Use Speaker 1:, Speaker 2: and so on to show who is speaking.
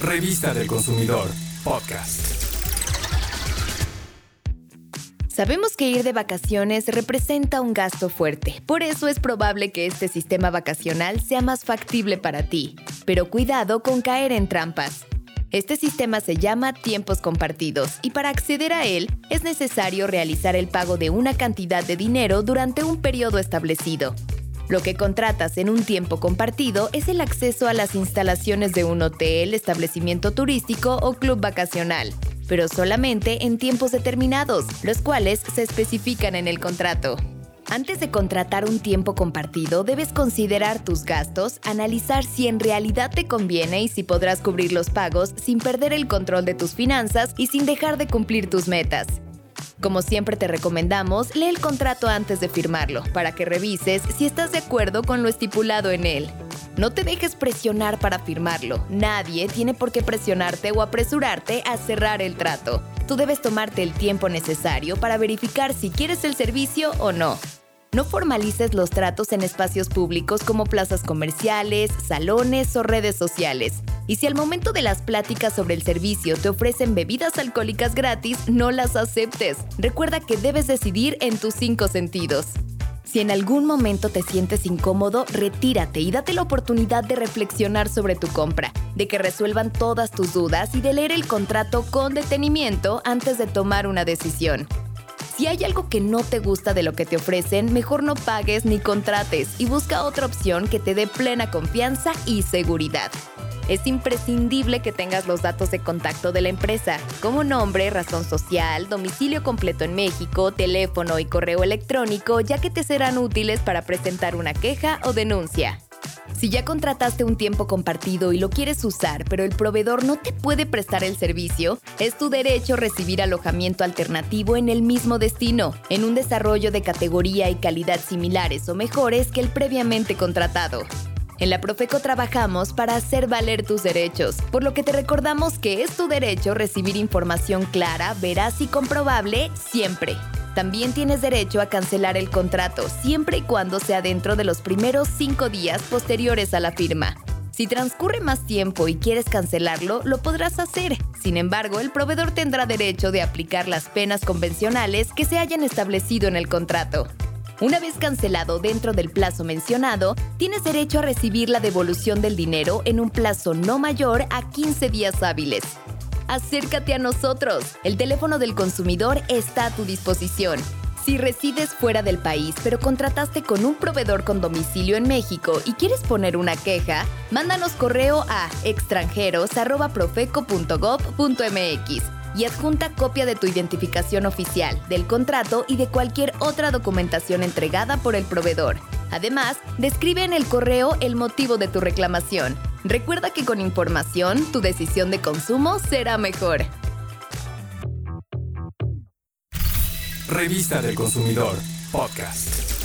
Speaker 1: Revista del Consumidor, podcast.
Speaker 2: Sabemos que ir de vacaciones representa un gasto fuerte, por eso es probable que este sistema vacacional sea más factible para ti. Pero cuidado con caer en trampas. Este sistema se llama tiempos compartidos y para acceder a él es necesario realizar el pago de una cantidad de dinero durante un periodo establecido. Lo que contratas en un tiempo compartido es el acceso a las instalaciones de un hotel, establecimiento turístico o club vacacional, pero solamente en tiempos determinados, los cuales se especifican en el contrato. Antes de contratar un tiempo compartido, debes considerar tus gastos, analizar si en realidad te conviene y si podrás cubrir los pagos sin perder el control de tus finanzas y sin dejar de cumplir tus metas. Como siempre te recomendamos, lee el contrato antes de firmarlo, para que revises si estás de acuerdo con lo estipulado en él. No te dejes presionar para firmarlo. Nadie tiene por qué presionarte o apresurarte a cerrar el trato. Tú debes tomarte el tiempo necesario para verificar si quieres el servicio o no. No formalices los tratos en espacios públicos como plazas comerciales, salones o redes sociales. Y si al momento de las pláticas sobre el servicio te ofrecen bebidas alcohólicas gratis, no las aceptes. Recuerda que debes decidir en tus cinco sentidos. Si en algún momento te sientes incómodo, retírate y date la oportunidad de reflexionar sobre tu compra, de que resuelvan todas tus dudas y de leer el contrato con detenimiento antes de tomar una decisión. Si hay algo que no te gusta de lo que te ofrecen, mejor no pagues ni contrates y busca otra opción que te dé plena confianza y seguridad. Es imprescindible que tengas los datos de contacto de la empresa, como nombre, razón social, domicilio completo en México, teléfono y correo electrónico, ya que te serán útiles para presentar una queja o denuncia. Si ya contrataste un tiempo compartido y lo quieres usar, pero el proveedor no te puede prestar el servicio, es tu derecho recibir alojamiento alternativo en el mismo destino, en un desarrollo de categoría y calidad similares o mejores que el previamente contratado. En la Profeco trabajamos para hacer valer tus derechos, por lo que te recordamos que es tu derecho recibir información clara, veraz y comprobable siempre. También tienes derecho a cancelar el contrato siempre y cuando sea dentro de los primeros cinco días posteriores a la firma. Si transcurre más tiempo y quieres cancelarlo, lo podrás hacer. Sin embargo, el proveedor tendrá derecho de aplicar las penas convencionales que se hayan establecido en el contrato. Una vez cancelado dentro del plazo mencionado, tienes derecho a recibir la devolución del dinero en un plazo no mayor a 15 días hábiles acércate a nosotros. El teléfono del consumidor está a tu disposición. Si resides fuera del país, pero contrataste con un proveedor con domicilio en México y quieres poner una queja, mándanos correo a extranjeros.profeco.gov.mx y adjunta copia de tu identificación oficial, del contrato y de cualquier otra documentación entregada por el proveedor. Además, describe en el correo el motivo de tu reclamación. Recuerda que con información tu decisión de consumo será mejor.
Speaker 1: Revista del Consumidor, podcast.